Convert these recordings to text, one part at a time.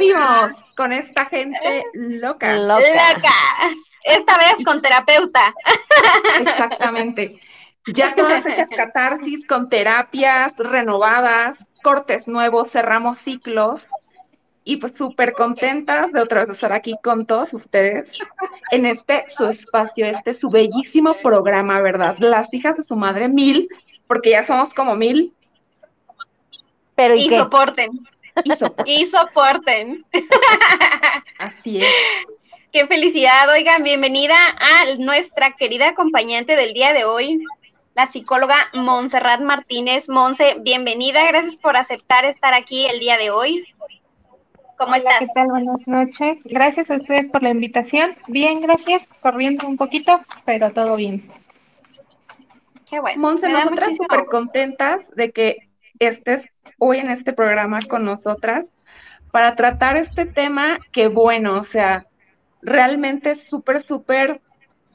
Ya volvimos con esta gente loca. Loca. Esta vez con terapeuta. Exactamente. Ya todas esas catarsis con terapias renovadas, cortes nuevos, cerramos ciclos y pues súper contentas de otra vez estar aquí con todos ustedes en este su espacio, este su bellísimo programa, ¿verdad? Las hijas de su madre mil, porque ya somos como mil. Pero y, soporten. Y soporten. Y soporten. Así es. Qué felicidad, oigan, bienvenida a nuestra querida acompañante del día de hoy, la psicóloga Montserrat Martínez. Monse, bienvenida, gracias por aceptar estar aquí el día de hoy. ¿Cómo Hola, estás? ¿Qué tal? Buenas noches. Gracias a ustedes por la invitación. Bien, gracias. Corriendo un poquito, pero todo bien. Qué bueno. Monse, nosotras súper contentas de que estés hoy en este programa con nosotras para tratar este tema que, bueno, o sea, realmente es súper, súper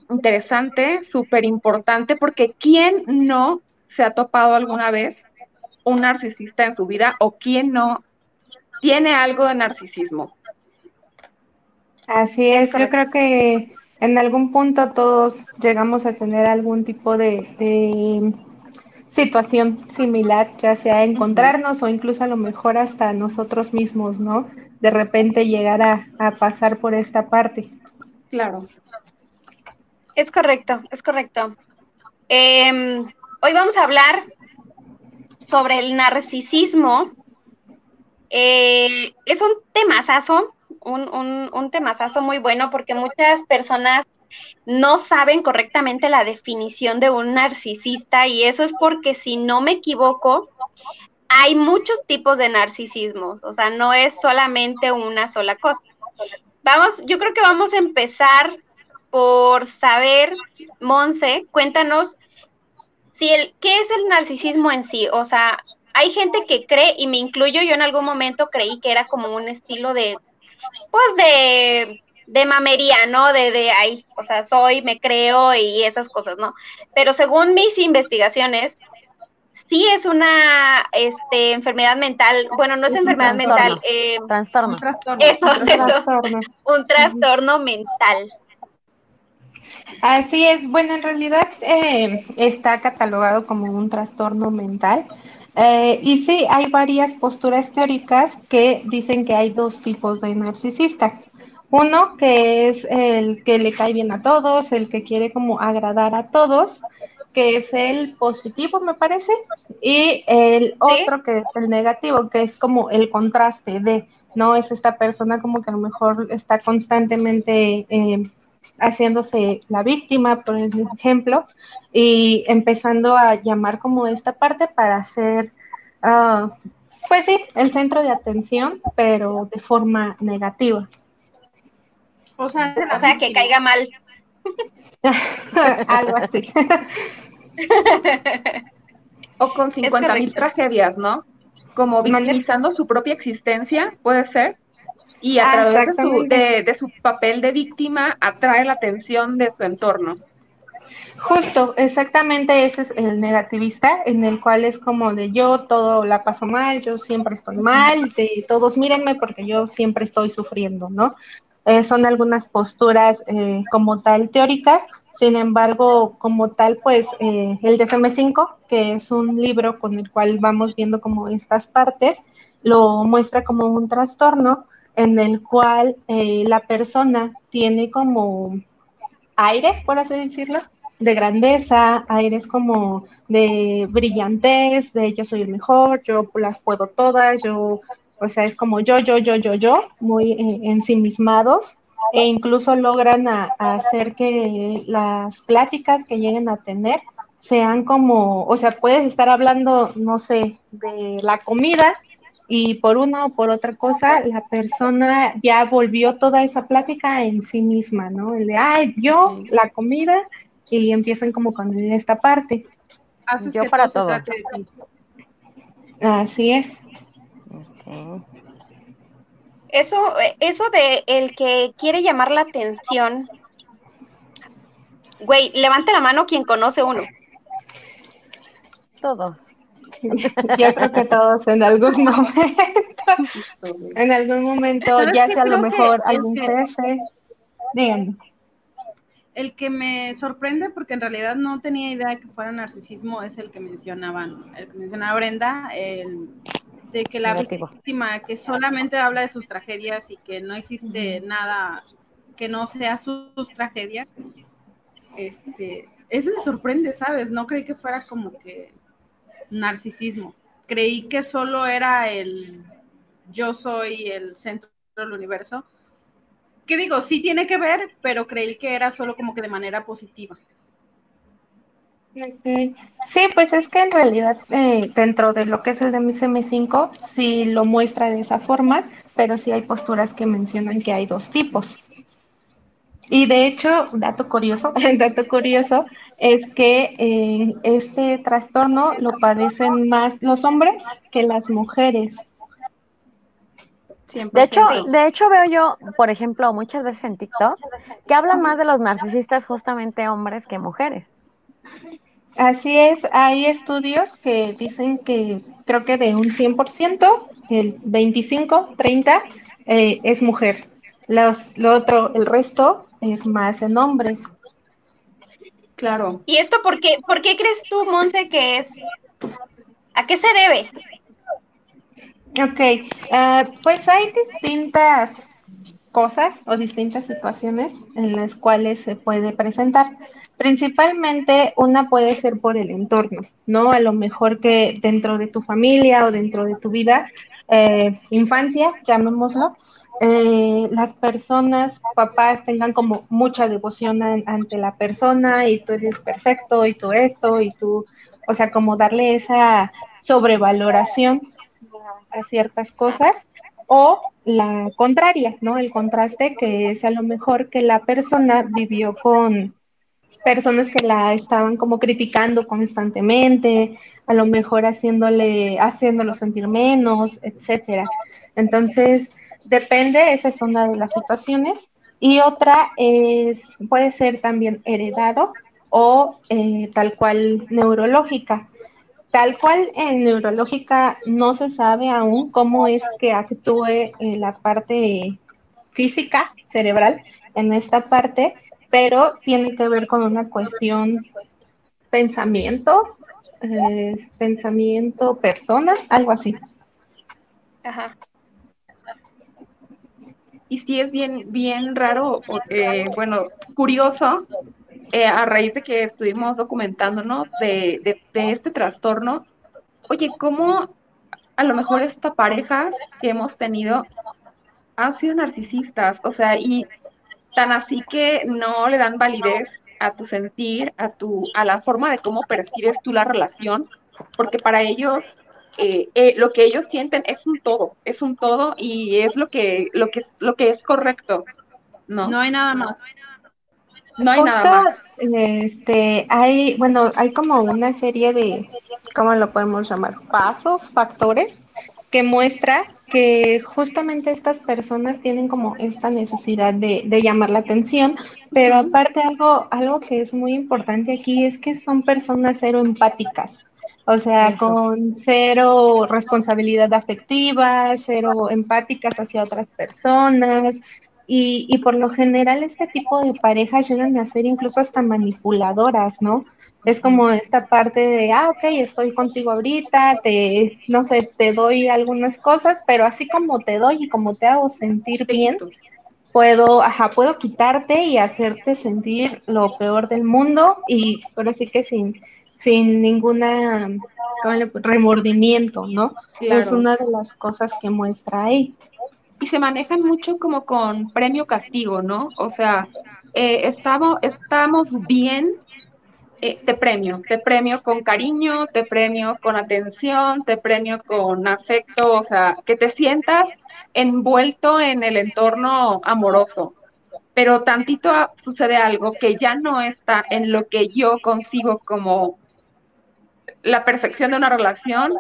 interesante, súper importante, porque ¿quién no se ha topado alguna vez un narcisista en su vida o quién no tiene algo de narcisismo? Así es, yo creo que en algún punto todos llegamos a tener algún tipo de, de situación similar, ya sea encontrarnos o incluso a lo mejor hasta nosotros mismos, ¿no? De repente llegar a, a pasar por esta parte. Claro. Es correcto, es correcto. Eh, hoy vamos a hablar sobre el narcisismo. Eh, es un temazazo, un, un, un temazazo muy bueno porque muchas personas no saben correctamente la definición de un narcisista y eso es porque si no me equivoco, hay muchos tipos de narcisismo, o sea, no es solamente una sola cosa. Vamos, yo creo que vamos a empezar por saber, Monse, cuéntanos si el, qué es el narcisismo en sí, o sea, hay gente que cree, y me incluyo, yo en algún momento creí que era como un estilo de, pues de, de mamería, ¿no? De, de, ay, o sea, soy, me creo y esas cosas, ¿no? Pero según mis investigaciones, sí es una este, enfermedad mental, bueno, no es enfermedad trastorno. mental, eh, Trastorno. Un trastorno. eso, un trastorno. eso, Trastorno. un trastorno mental. Así es, bueno, en realidad eh, está catalogado como un trastorno mental. Eh, y sí, hay varias posturas teóricas que dicen que hay dos tipos de narcisista. Uno que es el que le cae bien a todos, el que quiere como agradar a todos, que es el positivo, me parece, y el otro que es el negativo, que es como el contraste de, no es esta persona como que a lo mejor está constantemente eh, haciéndose la víctima, por ejemplo, y empezando a llamar como esta parte para ser, ah, pues sí, el centro de atención, pero de forma negativa. O sea, O sea, que caiga mal. Algo así. O con 50 mil tragedias, ¿no? Como victimizando su propia existencia, puede ser. Y a Ah, través de su, de, de su papel de víctima atrae la atención de su entorno. Justo, exactamente ese es el negativista, en el cual es como de yo todo la paso mal, yo siempre estoy mal, de todos mírenme porque yo siempre estoy sufriendo, ¿no? Eh, son algunas posturas eh, como tal teóricas, sin embargo, como tal, pues eh, el DSM-5, que es un libro con el cual vamos viendo como estas partes, lo muestra como un trastorno en el cual la persona tiene como aires, por así decirlo, de grandeza, aires como de brillantez, de yo soy el mejor, yo las puedo todas, yo, o sea, es como yo, yo, yo, yo, yo, muy eh, ensimismados, e incluso logran a- a hacer que las pláticas que lleguen a tener sean como, o sea, puedes estar hablando, no sé, de la comida y por una o por otra cosa, la persona ya volvió toda esa plática en sí misma, ¿no? El de, ay, yo, la comida, y empiezan como con esta parte. haces Yo que para todo. Así es. Eso, eso de el que quiere llamar la atención. Güey, levante la mano quien conoce uno. Todos. Yo creo que todos en algún momento, en algún momento, ya sea a lo mejor algún jefe. Díganme. El que me sorprende, porque en realidad no tenía idea de que fuera narcisismo, es el que mencionaban, el que mencionaba Brenda, el de que la víctima que solamente habla de sus tragedias y que no existe nada que no sea sus, tragedias, este, eso me sorprende, ¿sabes? No creí que fuera como que narcisismo. Creí que solo era el yo soy el centro del universo. ¿Qué digo? Sí tiene que ver, pero creí que era solo como que de manera positiva. Sí, pues es que en realidad eh, dentro de lo que es el de MSM5 sí lo muestra de esa forma, pero sí hay posturas que mencionan que hay dos tipos. Y de hecho, dato curioso, dato curioso es que eh, este trastorno lo padecen más los hombres que las mujeres. De hecho, de hecho veo yo, por ejemplo, muchas veces en TikTok que hablan más de los narcisistas justamente hombres que mujeres. Así es, hay estudios que dicen que creo que de un 100%, el 25, 30 eh, es mujer. Los, lo otro, el resto es más en hombres. Claro. ¿Y esto por qué, por qué crees tú, Monse, que es? ¿A qué se debe? Ok, uh, pues hay distintas cosas o distintas situaciones en las cuales se puede presentar. Principalmente una puede ser por el entorno, ¿no? A lo mejor que dentro de tu familia o dentro de tu vida, eh, infancia, llamémoslo, eh, las personas, papás tengan como mucha devoción ante la persona y tú eres perfecto y tú esto y tú, o sea, como darle esa sobrevaloración a ciertas cosas o la contraria, ¿no? El contraste que es a lo mejor que la persona vivió con personas que la estaban como criticando constantemente, a lo mejor haciéndole, haciéndolo sentir menos, etcétera. Entonces, Depende, esa es una de las situaciones. Y otra es, puede ser también heredado o eh, tal cual neurológica. Tal cual en neurológica no se sabe aún cómo es que actúe en la parte física, cerebral, en esta parte, pero tiene que ver con una cuestión pensamiento, pensamiento persona, algo así. Ajá y sí es bien, bien raro, eh, bueno, curioso, eh, a raíz de que estuvimos documentándonos de, de, este trastorno, oye, ¿cómo a lo mejor esta pareja que hemos tenido han sido narcisistas? O sea, y tan así que no le dan validez a tu sentir, a tu, a la forma de cómo percibes tú la relación, porque para ellos eh, eh, lo que ellos sienten es un todo, es un todo y es lo que, lo que, lo que es correcto. No, no hay nada más. No hay nada más. Este, hay, bueno, hay como una serie de, ¿cómo lo podemos llamar? Pasos, factores, que muestra que justamente estas personas tienen como esta necesidad de, de, llamar la atención, pero aparte algo, algo que es muy importante aquí es que son personas cero empáticas. O sea, con cero responsabilidad afectiva, cero empáticas hacia otras personas. Y, y, por lo general este tipo de parejas llegan a ser incluso hasta manipuladoras, ¿no? Es como esta parte de, ah, ok, estoy contigo ahorita, te, no sé, te doy algunas cosas, pero así como te doy y como te hago sentir bien, puedo, ajá, puedo quitarte y hacerte sentir lo peor del mundo y ahora sí que sin, sin ninguna remordimiento, ¿no? Es una de las cosas que muestra ahí. Y se manejan mucho como con premio castigo, ¿no? O sea, eh, estamos, estamos bien, eh, te premio, te premio con cariño, te premio con atención, te premio con afecto, o sea, que te sientas envuelto en el entorno amoroso. Pero tantito sucede algo que ya no está en lo que yo consigo como la perfección de una relación,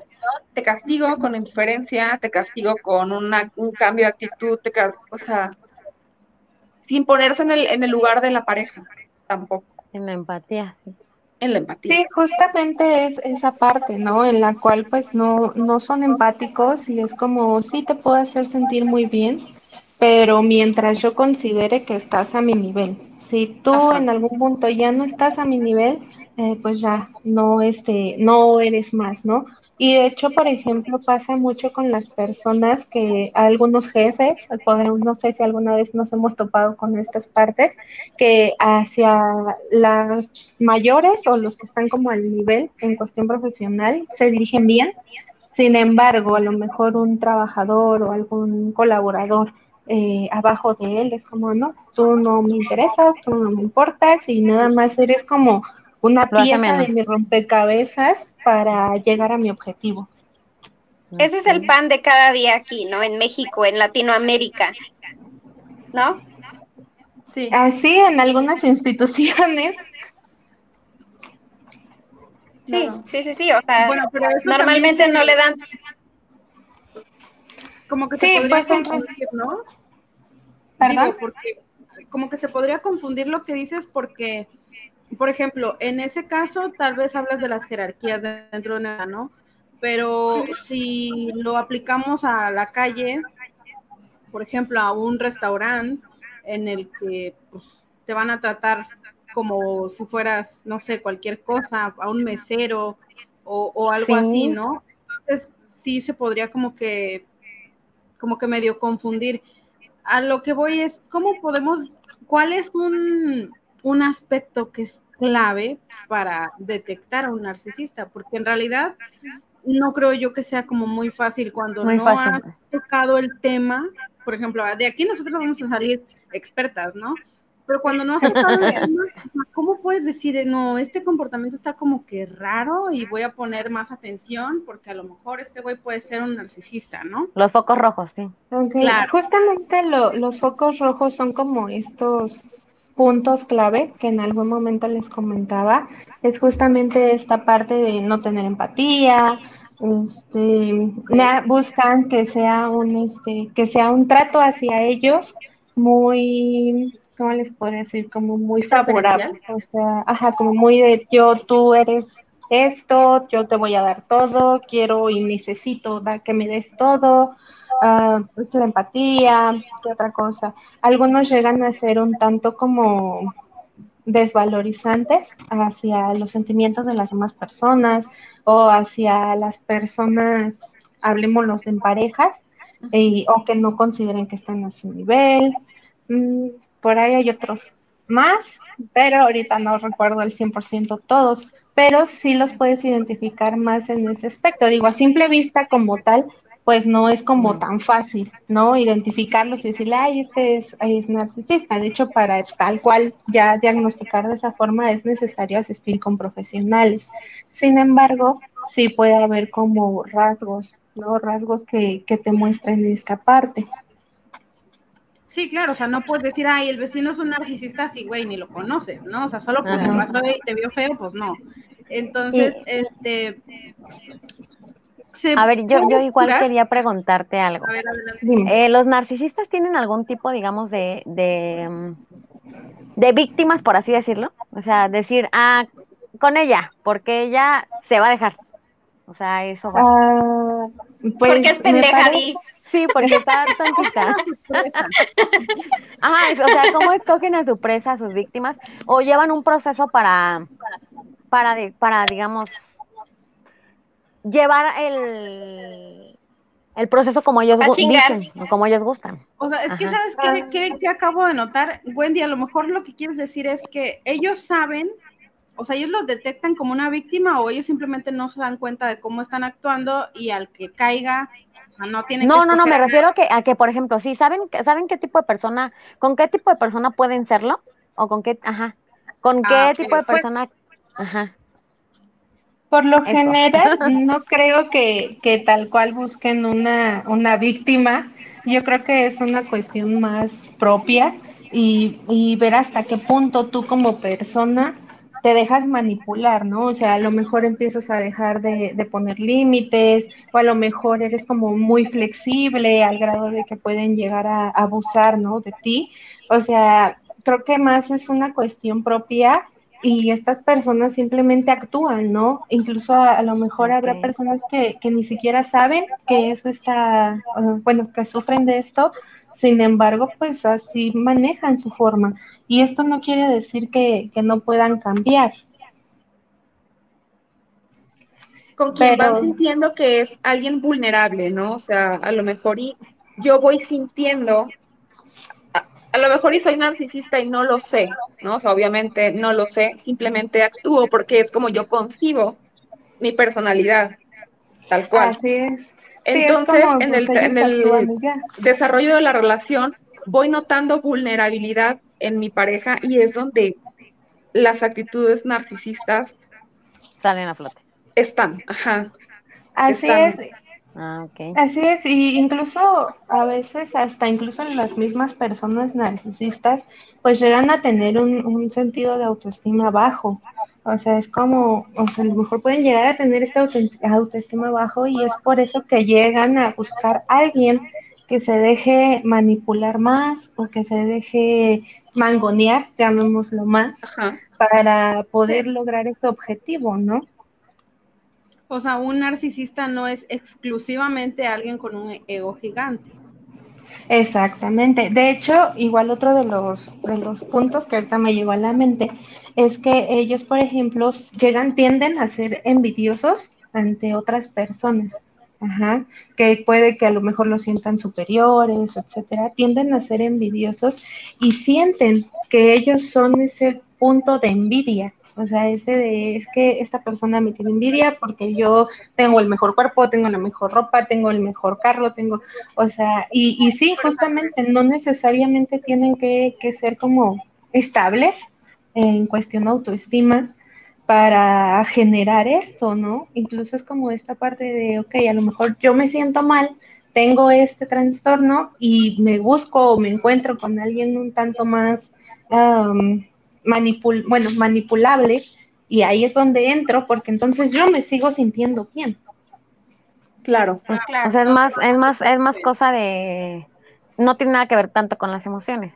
te castigo con indiferencia, te castigo con una, un cambio de actitud, te, o sea, sin ponerse en el, en el lugar de la pareja, tampoco. En la empatía, sí. En la empatía. Sí, justamente es esa parte, ¿no? En la cual pues no, no son empáticos y es como, sí te puedo hacer sentir muy bien, pero mientras yo considere que estás a mi nivel. Si tú en algún punto ya no estás a mi nivel, eh, pues ya no, este, no eres más, ¿no? Y de hecho, por ejemplo, pasa mucho con las personas que algunos jefes, no sé si alguna vez nos hemos topado con estas partes, que hacia las mayores o los que están como al nivel en cuestión profesional se dirigen bien. Sin embargo, a lo mejor un trabajador o algún colaborador eh, abajo de él es como, no, tú no me interesas, tú no me importas y nada más eres como una pieza de mi rompecabezas para llegar a mi objetivo. Ese es el pan de cada día aquí, ¿no? En México, en Latinoamérica, ¿no? Sí. Así en algunas instituciones. Sí, sí, sí, sí, o sea, normalmente no le dan... Como que se podría pues, confundir, ¿no? Digo, porque como que se podría confundir lo que dices porque por ejemplo, en ese caso tal vez hablas de las jerarquías dentro de una, ¿no? Pero si lo aplicamos a la calle, por ejemplo, a un restaurante en el que pues, te van a tratar como si fueras, no sé, cualquier cosa, a un mesero o, algo así, ¿no? Entonces sí se podría como que, como que medio confundir. A lo que voy es, ¿cómo podemos, cuál es un, un aspecto que es clave para detectar a un narcisista, porque en realidad no creo yo que sea como muy fácil cuando no has tocado el tema, por ejemplo, de aquí nosotros vamos a salir expertas, ¿no? Pero cuando no has tocado el tema, ¿cómo puedes decir, no, este comportamiento está como que raro y voy a poner más atención porque a lo mejor este güey puede ser un narcisista, ¿no? Los focos rojos, sí. Claro. Justamente los focos rojos son como estos puntos clave que en algún momento les comentaba es justamente esta parte de no tener empatía, este, buscan que sea un este, que sea un trato hacia ellos muy ¿cómo les puedo decir? como muy favorable, o sea, ajá, como muy de yo tú eres esto, yo te voy a dar todo, quiero y necesito dar que me des todo, uh, la empatía, ¿qué otra cosa? Algunos llegan a ser un tanto como desvalorizantes hacia los sentimientos de las demás personas o hacia las personas, hablemoslos en parejas, o que no consideren que están a su nivel. Mm, por ahí hay otros más, pero ahorita no recuerdo el 100% todos, pero sí los puedes identificar más en ese aspecto. Digo, a simple vista como tal, pues no es como tan fácil, ¿no? Identificarlos y decirle, ay, este es, es, narcisista. De hecho, para tal cual ya diagnosticar de esa forma es necesario asistir con profesionales. Sin embargo, sí puede haber como rasgos, ¿no? Rasgos que, que te muestren esta parte. Sí, claro, o sea, no puedes decir, ay, el vecino es un narcisista, sí, güey, ni lo conoces, ¿no? O sea, solo porque pasó y te vio feo, pues no. Entonces, este, a ver, yo, yo igual quería preguntarte algo. Eh, ¿Los narcisistas tienen algún tipo, digamos, de, de, de, víctimas, por así decirlo? O sea, decir, ah, con ella, porque ella se va a dejar. O sea, eso va. Ah, pues, porque es pendejadí. Sí, porque está tontita. Ajá, o sea, ¿cómo escogen a su presa, a sus víctimas? O llevan un proceso para, para, para digamos, llevar el, el proceso como ellos dicen, como ellos gustan. O sea, es que sabes qué, qué, acabo de notar, Wendy, a lo mejor lo que quieres decir es que ellos saben, o sea, ellos los detectan como una víctima o ellos simplemente no se dan cuenta de cómo están actuando y al que caiga, o sea, no tienen No, no, no, me refiero a que, a que, por ejemplo, sí, ¿saben, ¿saben qué tipo de persona, con qué tipo de persona pueden serlo? O con qué, ajá, con ah, qué tipo de pues persona, ajá. Por lo general, no creo que, que, tal cual busquen una, una víctima. Yo creo que es una cuestión más propia y, y, ver hasta qué punto tú como persona te dejas manipular, ¿no? O sea, a lo mejor empiezas a dejar de, de, poner límites, o a lo mejor eres como muy flexible al grado de que pueden llegar a, abusar, ¿no? De ti. O sea, creo que más es una cuestión propia y estas personas simplemente actúan, ¿no? Incluso a, lo mejor habrá personas que, que, ni siquiera saben que es esta, uh, bueno, que sufren de esto, sin embargo, pues así manejan su forma. Y esto no quiere decir que, no puedan cambiar. Con quien van sintiendo que es alguien vulnerable, ¿no? O sea, a lo mejor y yo voy sintiendo, a, a lo mejor y soy narcisista y no lo sé, ¿no? O sea, obviamente no lo sé, simplemente actúo porque es como yo concibo mi personalidad, tal cual. Así es. Entonces, en el, en el desarrollo de la relación, voy notando vulnerabilidad en mi pareja y es donde las actitudes narcisistas salen a flote. Están, ajá. Así es. Ah, Así es, y incluso a veces, hasta incluso en las mismas personas narcisistas, pues llegan a tener un, un sentido de autoestima bajo. O sea, es como, o sea, a lo mejor pueden llegar a tener esta autoestima bajo y es por eso que llegan a buscar a alguien que se deje manipular más o que se deje mangonear, llamémoslo más, para poder lograr ese objetivo, ¿no? O sea, un narcisista no es exclusivamente alguien con un ego gigante. Exactamente. De hecho, igual otro de los, de los puntos que ahorita me llegó a la mente es que ellos, por ejemplo, llegan, tienden a ser envidiosos ante otras personas. Que puede que a lo mejor lo sientan superiores, etcétera, tienden a ser envidiosos y sienten que ellos son ese punto de envidia, o sea, ese de, es que esta persona me tiene envidia porque yo tengo el mejor cuerpo, tengo la mejor ropa, tengo el mejor carro, tengo, o sea, y, sí, justamente no necesariamente tienen que, que ser como estables en cuestión de autoestima para generar esto, ¿no? Incluso es como esta parte de, ok, a lo mejor yo me siento mal, tengo este trastorno y me busco o me encuentro con alguien un tanto más manipul bueno, manipulable y ahí es donde entro porque entonces yo me sigo sintiendo bien. Claro, pues, o sea, es más, es más, es más cosa de, no tiene nada que ver tanto con las emociones.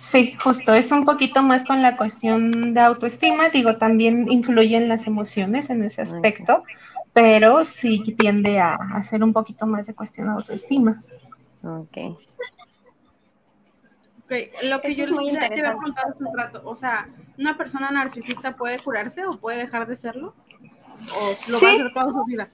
Sí, justo, es un poquito más con la cuestión de autoestima, digo, también influyen las emociones en ese aspecto, pero sí tiende a, hacer un poquito más de cuestión de autoestima. Ok. Okay. Lo que yo es muy interesante. contar hace un rato, o sea, ¿una persona narcisista puede curarse o puede dejar de serlo? ¿O lo va a hacer toda su vida?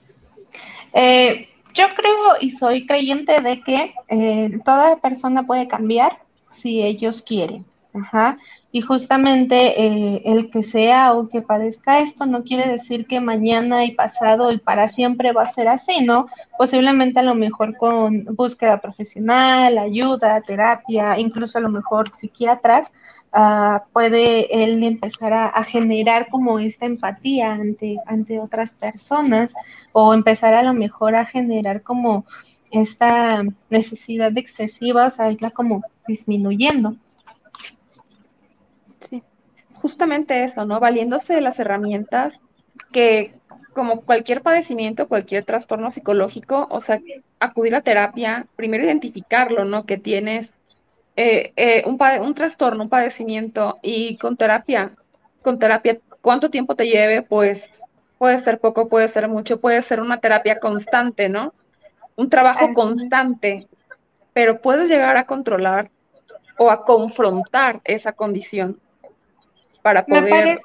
Eh, yo creo y soy creyente de que eh, toda persona puede cambiar si ellos quieren. Ajá. Y justamente eh, el que sea o que padezca esto no quiere decir que mañana y pasado y para siempre va a ser así, ¿no? Posiblemente a lo mejor con búsqueda profesional, ayuda, terapia, incluso a lo mejor psiquiatras, uh, puede él empezar a, a, generar como esta empatía ante, ante otras personas o empezar a lo mejor a generar como esta necesidad excesiva, o sea, irla como disminuyendo. Sí, justamente eso, ¿no? Valiéndose de las herramientas que, como cualquier padecimiento, cualquier trastorno psicológico, o sea, acudir a terapia, primero identificarlo, ¿no? Que tienes eh, eh, un, un trastorno, un padecimiento, y con terapia, con terapia, ¿cuánto tiempo te lleve? Pues puede ser poco, puede ser mucho, puede ser una terapia constante, ¿no? un trabajo constante, pero puedes llegar a controlar o a confrontar esa condición para poder...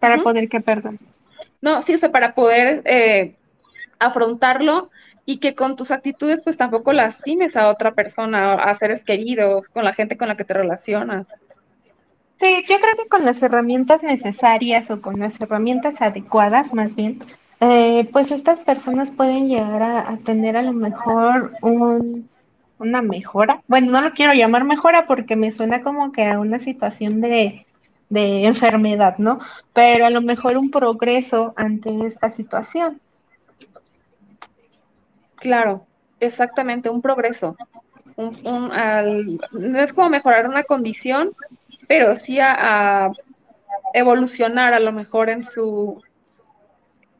Para poder que, perdón. No, sí, o para poder eh, afrontarlo y que con tus actitudes pues tampoco lastimes a otra persona, a seres queridos, con la gente con la que te relacionas. Sí, yo creo que con las herramientas necesarias o con las herramientas adecuadas más bien, eh, pues estas personas pueden llegar a, tener a lo mejor un, una mejora. Bueno, no lo quiero llamar mejora porque me suena como que a una situación de, de enfermedad, ¿no? Pero a lo mejor un progreso ante esta situación. Claro, exactamente, un progreso. no es como mejorar una condición, pero sí a, evolucionar a lo mejor en su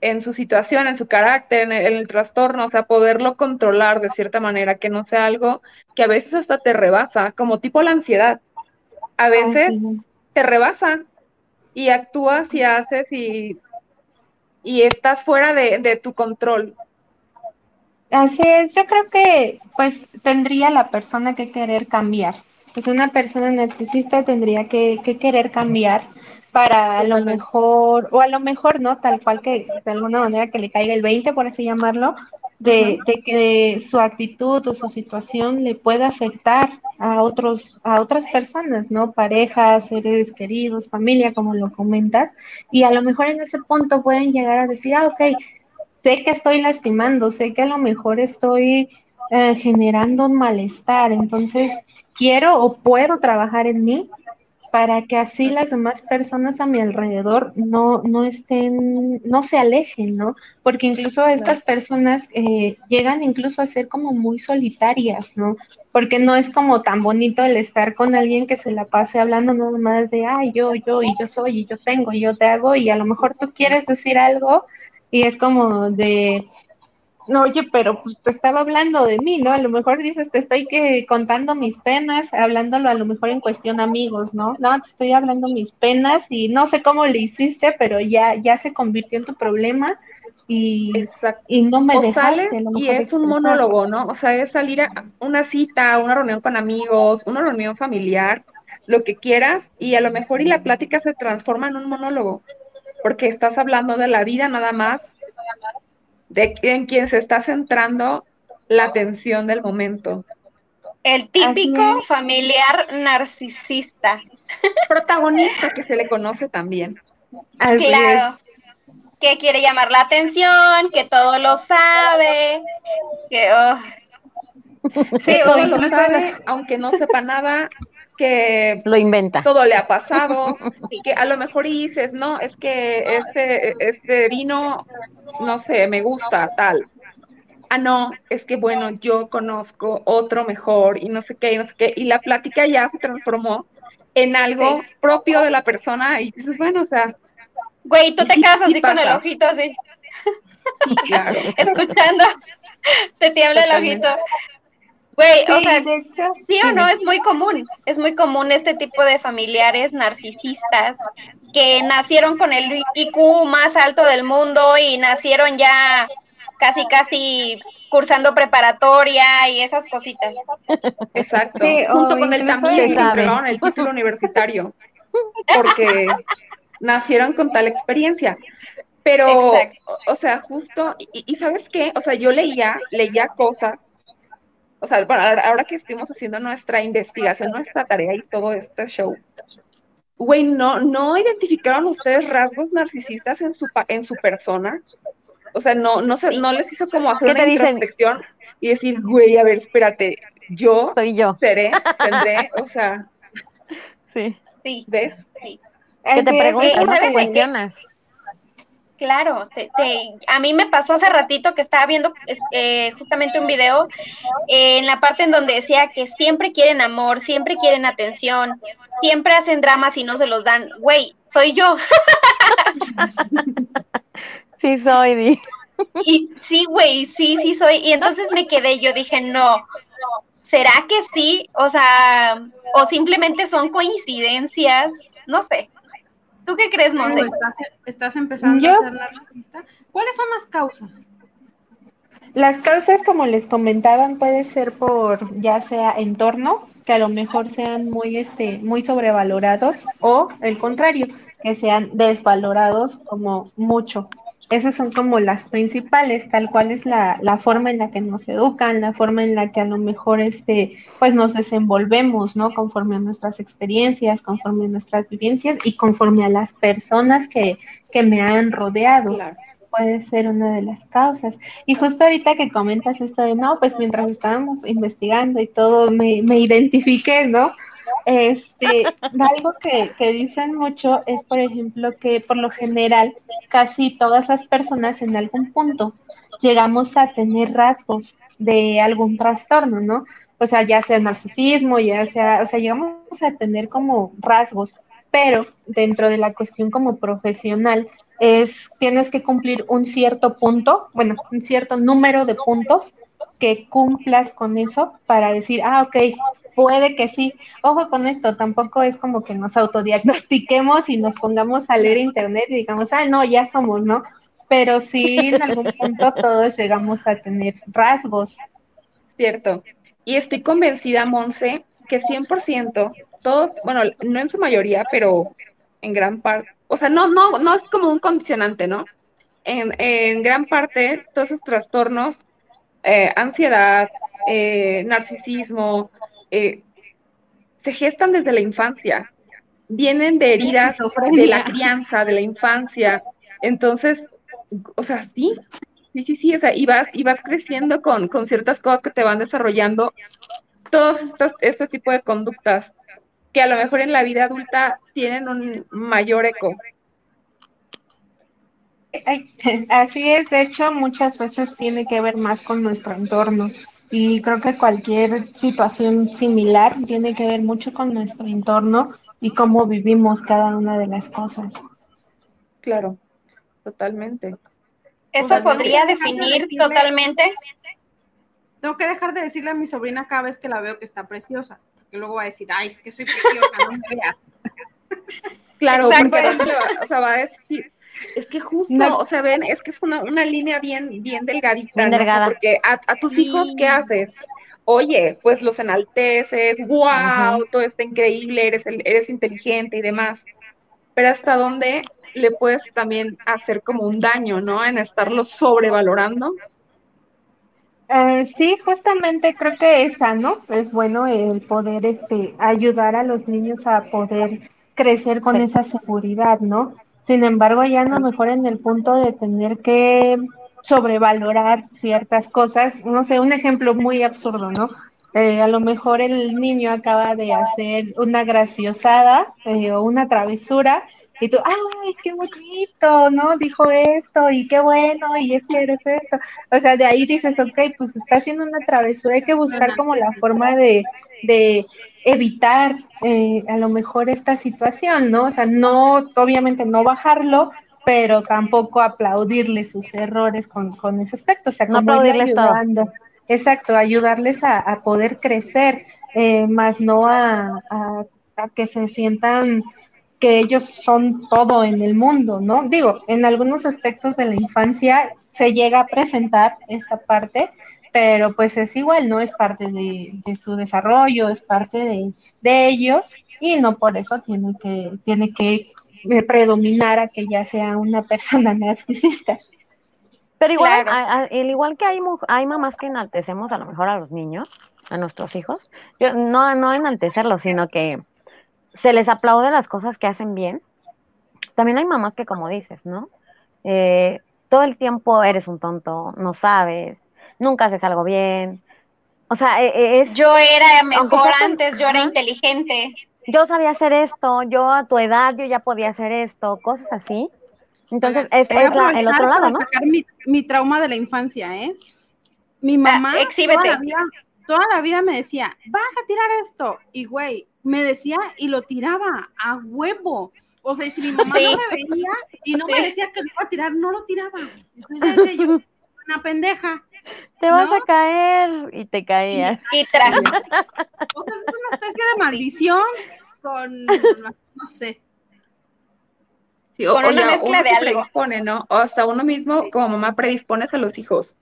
en su situación, en su carácter, en el, trastorno, o sea, poderlo controlar de cierta manera, que no sea algo que a veces hasta te rebasa, como tipo la ansiedad. A veces te rebasa y actúas y haces y, y estás fuera de, de tu control. Así es, yo creo que pues tendría la persona que querer cambiar. Pues una persona narcisista tendría que, que querer cambiar para a lo mejor, o a lo mejor no, tal cual que de alguna manera que le caiga el 20, por así llamarlo, de, de, que su actitud o su situación le pueda afectar a otros, a otras personas, ¿no? Parejas, seres queridos, familia, como lo comentas, y a lo mejor en ese punto pueden llegar a decir, ah, ok, sé que estoy lastimando, sé que a lo mejor estoy eh, generando un malestar, entonces quiero o puedo trabajar en mí para que así las demás personas a mi alrededor no, no estén, no se alejen, ¿no? Porque incluso estas personas eh, llegan incluso a ser como muy solitarias, ¿no? Porque no es como tan bonito el estar con alguien que se la pase hablando no más de, ay, yo, yo, y yo soy, y yo tengo, y yo te hago, y a lo mejor tú quieres decir algo y es como de, no, oye, pero pues te estaba hablando de mí, ¿no? A lo mejor dices, te estoy que contando mis penas, hablándolo a lo mejor en cuestión amigos, ¿no? No, te estoy hablando mis penas y no sé cómo le hiciste, pero ya, ya se convirtió en tu problema y, y no me o sales y es un monólogo, ¿no? O sea, es salir a una cita, una reunión con amigos, una reunión familiar, lo que quieras, y a lo mejor y la plática se transforma en un monólogo, porque estás hablando de la vida nada más de en quien se está centrando la atención del momento. El típico familiar narcisista. Protagonista que se le conoce también. claro. Que quiere llamar la atención, que todo lo sabe, que oh. sí, todo lo sabe, aunque no sepa nada, que lo inventa. Todo le ha pasado, y que a lo mejor dices, no, es que este, este vino, no sé, me gusta, tal. Ah, no, es que bueno, yo conozco otro mejor y no sé qué, y no sé qué, y la plática ya se transformó en algo propio de la persona y dices, bueno, o sea. Güey, tú te quedas así con el ojito así. claro. Escuchando, te tiembla el ojito. Güey, o sea, sí o no, es muy común, es muy común este tipo de familiares narcisistas que nacieron con el IQ más alto del mundo y nacieron ya casi, casi cursando preparatoria y esas cositas. Exacto, junto con el también, el título universitario, porque nacieron con tal experiencia. Pero, o, sea, justo, y, y, ¿sabes qué? O sea, yo leía, leía cosas o sea, ahora que estuvimos haciendo nuestra investigación, nuestra tarea y todo este show, güey, ¿no, ¿no identificaron ustedes rasgos narcisistas en su, en su persona? O sea, no, no, se, no les hizo como hacer una introspección y decir, güey, a ver, espérate, yo, Soy yo. seré, tendré, o sea. Sí. Sí. ¿Ves? Sí. Que te preguntas, ¿no? Te cuestionas. Claro, a mí me pasó hace ratito que estaba viendo eh, justamente un video eh, en la parte en donde decía que siempre quieren amor, siempre quieren atención, siempre hacen dramas y no se los dan. Güey, soy yo. sí soy, Di. Y sí, güey, sí, sí soy. Y entonces me quedé, yo dije, no, ¿será que sí? O sea, o simplemente son coincidencias, no sé. ¿Tú qué crees, Monse? Estás, empezando a ser narcisista. ¿Cuáles son las causas? Las causas, como les comentaban, puede ser por ya sea entorno, que a lo mejor sean muy, este, muy sobrevalorados, o el contrario, que sean desvalorados como mucho. Esas son como las principales, tal cual es la, la, forma en la que nos educan, la forma en la que a lo mejor este, pues nos desenvolvemos, ¿no? Conforme a nuestras experiencias, conforme a nuestras vivencias y conforme a las personas que, que me han rodeado. Puede ser una de las causas. Y justo ahorita que comentas esto de, no, pues mientras estábamos investigando y todo, me, me identifiqué, ¿no? Este, algo que, que, dicen mucho es, por ejemplo, que por lo general casi todas las personas en algún punto llegamos a tener rasgos de algún trastorno, ¿no? O sea, ya sea narcisismo, ya sea, o sea, llegamos a tener como rasgos pero dentro de la cuestión como profesional es tienes que cumplir un cierto punto, bueno, un cierto número de puntos que cumplas con eso para decir, ah, ok, puede que sí. Ojo con esto, tampoco es como que nos autodiagnostiquemos y nos pongamos a leer internet y digamos, ah, no, ya somos, ¿no? Pero sí en algún punto todos llegamos a tener rasgos. Cierto. Y estoy convencida, Monse, que 100%, todos, bueno, no en su mayoría, pero en gran parte, o sea, no, no, no es como un condicionante, ¿no? En, gran parte, todos esos trastornos, eh, ansiedad, eh, narcisismo, eh, se gestan desde la infancia, vienen de heridas de la crianza, de la infancia. Entonces, o sea, sí, sí, sí, sí, o sea, y vas, y vas creciendo con, con ciertas cosas que te van desarrollando todos estos, este tipo de conductas que a lo mejor en la vida adulta tienen un mayor eco. Así es, de hecho muchas veces tiene que ver más con nuestro entorno y creo que cualquier situación similar tiene que ver mucho con nuestro entorno y cómo vivimos cada una de las cosas. Claro, totalmente. ¿Eso podría definir totalmente tengo que dejar de decirle a mi sobrina cada vez que la veo que está preciosa, porque luego va a decir, ay, es que soy preciosa, no me veas. Claro, porque o sea, va a decir, es que justo, o sea, ven, es que es una, línea bien, bien delgadita, ¿no? porque a, tus hijos, ¿qué haces? Oye, pues los enalteces, wow, todo está increíble, eres, eres inteligente y demás. Pero hasta dónde le puedes también hacer como un daño, ¿no? En estarlo sobrevalorando eh, sí, justamente creo que es sano, es bueno el poder este, ayudar a los niños a poder crecer con esa seguridad, ¿no? Sin embargo, ya no mejor en el punto de tener que sobrevalorar ciertas cosas. No sé, un ejemplo muy absurdo, ¿no? Eh, a lo mejor el niño acaba de hacer una graciosada eh, o una travesura y tú, ay, qué bonito, ¿no? Dijo esto y qué bueno y es que eres esto. O sea, de ahí dices, ok, pues está haciendo una travesura, hay que buscar como la forma de, de evitar eh, a lo mejor esta situación, ¿no? O sea, no, obviamente no bajarlo, pero tampoco aplaudirle sus errores con, con ese aspecto. O sea, no aplaudirles todo. Exacto, ayudarles a, poder crecer, eh, más no a, que se sientan que ellos son todo en el mundo, ¿no? Digo, en algunos aspectos de la infancia se llega a presentar esta parte, pero pues es igual, ¿no? Es parte de, su desarrollo, es parte de, de, ellos y no por eso tiene que, tiene que predominar a que ya sea una persona narcisista. Pero igual, el igual que hay, hay mamás que enaltecemos a lo mejor a los niños, a nuestros hijos, yo, no, no enaltecerlos, sino que se les aplaude las cosas que hacen bien. También hay mamás que, como dices, ¿no? Eh, todo el tiempo eres un tonto, no sabes, nunca haces algo bien. O sea, e, e, es... Yo era mejor antes, yo era inteligente. Yo sabía hacer esto, yo a tu edad yo ya podía hacer esto, cosas así. Entonces, es, el otro lado, ¿no? mi, trauma de la infancia, ¿eh? Mi mamá toda la, vida, me decía, vas a tirar esto. Y, güey, me decía y lo tiraba a huevo. O sea, si mi mamá no me veía y no me decía que lo iba a tirar, no lo tiraba. Entonces decía yo, una pendeja. Te vas a caer y te caías. Y, y tras. O sea, es una especie de maldición con, no sé, con una mezcla de algo. Predispone, ¿no? O hasta uno mismo, como mamá, predispones a los hijos.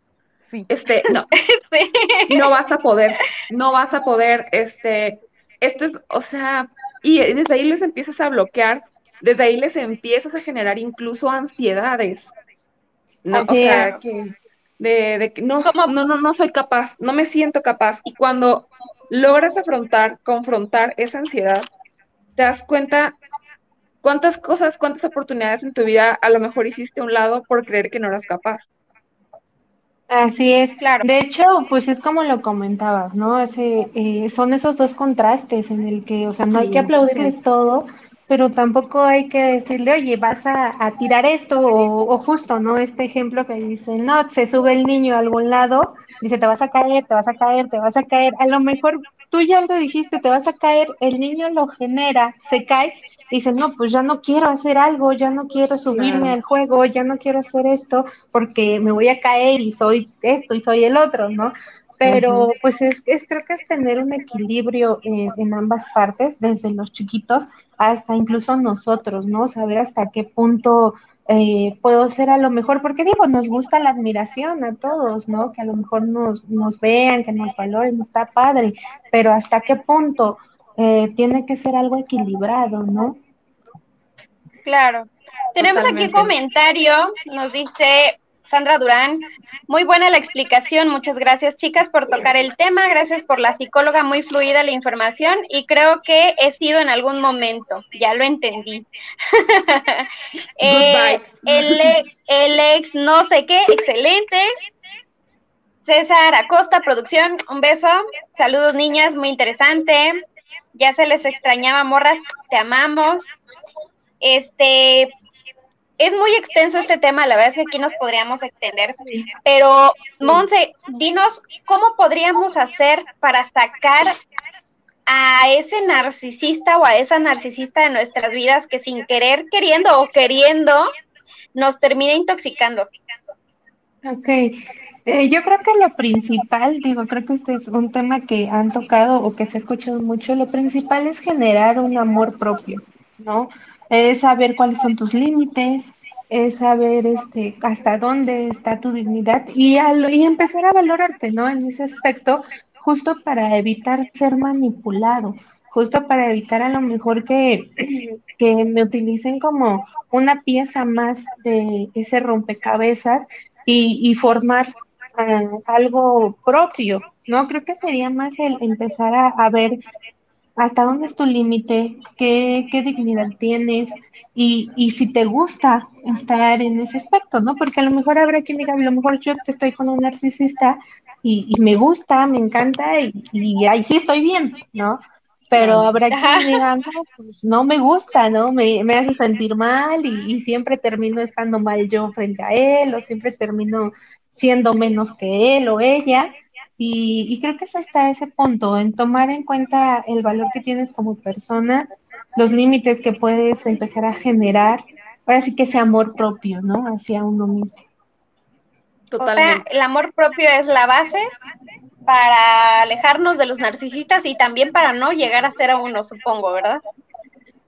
Sí. Este, no. No vas a poder, no vas a poder, este, esto es, o sea, y desde ahí les empiezas a bloquear, desde ahí les empiezas a generar incluso ansiedades. No, o sea, que de, de que no, no, no, no soy capaz, no me siento capaz. Y cuando logras afrontar, confrontar esa ansiedad, te das cuenta ¿Cuántas cosas, cuántas oportunidades en tu vida a lo mejor hiciste a un lado por creer que no eras capaz? Así es, claro. De hecho, pues es como lo comentabas, ¿no? Ese, eh, son esos dos contrastes en el que, o sea, no hay que aplaudirles todo, pero tampoco hay que decirle, oye, vas a, tirar esto, o, justo, ¿no? Este ejemplo que dice, no, se sube el niño a algún lado, dice, te vas a caer, te vas a caer, te vas a caer. A lo mejor tú ya lo dijiste, te vas a caer, el niño lo genera, se cae, dicen, no, pues ya no quiero hacer algo, ya no quiero subirme al juego, ya no quiero hacer esto porque me voy a caer y soy esto y soy el otro, ¿no? Pero pues es, es, creo que es tener un equilibrio en ambas partes, desde los chiquitos hasta incluso nosotros, ¿no? Saber hasta qué punto eh, puedo ser a lo mejor, porque digo, nos gusta la admiración a todos, ¿no? Que a lo mejor nos, nos vean, que nos valoren, está padre, pero hasta qué punto eh, tiene que ser algo equilibrado, ¿no? Claro. Tenemos aquí un comentario, nos dice Sandra Durán. Muy buena la explicación. Muchas gracias, chicas, por tocar el tema. Gracias por la psicóloga, muy fluida la información y creo que he sido en algún momento. Ya lo entendí. eh, el, el ex no sé qué, excelente. César Acosta, producción, un beso. Saludos, niñas, muy interesante. Ya se les extrañaba, morras, te amamos. Este, es muy extenso este tema, la verdad es que aquí nos podríamos extender, pero Monse, dinos cómo podríamos hacer para sacar a ese narcisista o a esa narcisista de nuestras vidas que sin querer, queriendo o queriendo, nos termina intoxicando. Ok, eh, yo creo que lo principal, digo, creo que este es un tema que han tocado o que se ha escuchado mucho, lo principal es generar un amor propio, ¿no? Es saber cuáles son tus límites, es saber este, hasta dónde está tu dignidad y, y empezar a valorarte, ¿no? En ese aspecto, justo para evitar ser manipulado, justo para evitar a lo mejor que, que me utilicen como una pieza más de ese rompecabezas y, y formar ah, algo propio, ¿no? Creo que sería más el empezar a ver hasta dónde es tu límite, ¿Qué, qué, dignidad tienes y, y, si te gusta estar en ese aspecto, ¿no? Porque a lo mejor habrá quien diga, a lo mejor yo estoy con un narcisista y, y me gusta, me encanta y, y, ahí sí estoy bien, ¿no? Pero habrá quien diga, no, pues no me gusta, ¿no? Me, me hace sentir mal y, y siempre termino estando mal yo frente a él o siempre termino siendo menos que él o ella. Y, creo que es hasta ese punto, en tomar en cuenta el valor que tienes como persona, los límites que puedes empezar a generar, ahora sí que ese amor propio, ¿no? Hacia uno mismo. O sea, el amor propio es la base para alejarnos de los narcisistas y también para no llegar a ser a uno, supongo, ¿verdad?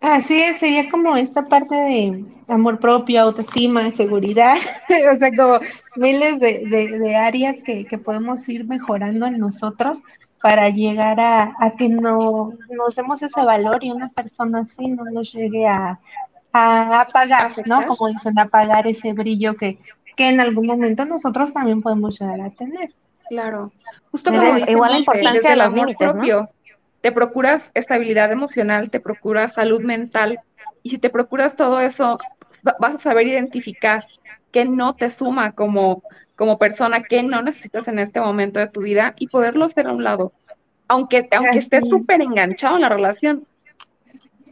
Así es, sería como esta parte de amor propio, autoestima, seguridad, o sea, como miles de, áreas que, podemos ir mejorando en nosotros para llegar a, que no nos demos ese valor y una persona así no nos llegue a, apagar, ¿no? Como dicen, apagar ese brillo que, que en algún momento nosotros también podemos llegar a tener. Claro. Justo como igual la importancia del amor propio te procuras estabilidad emocional, te procuras salud mental, y si te procuras todo eso, vas a saber identificar qué no te suma como, como persona, qué no necesitas en este momento de tu vida y poderlo hacer a un lado, aunque, aunque estés súper enganchado en la relación.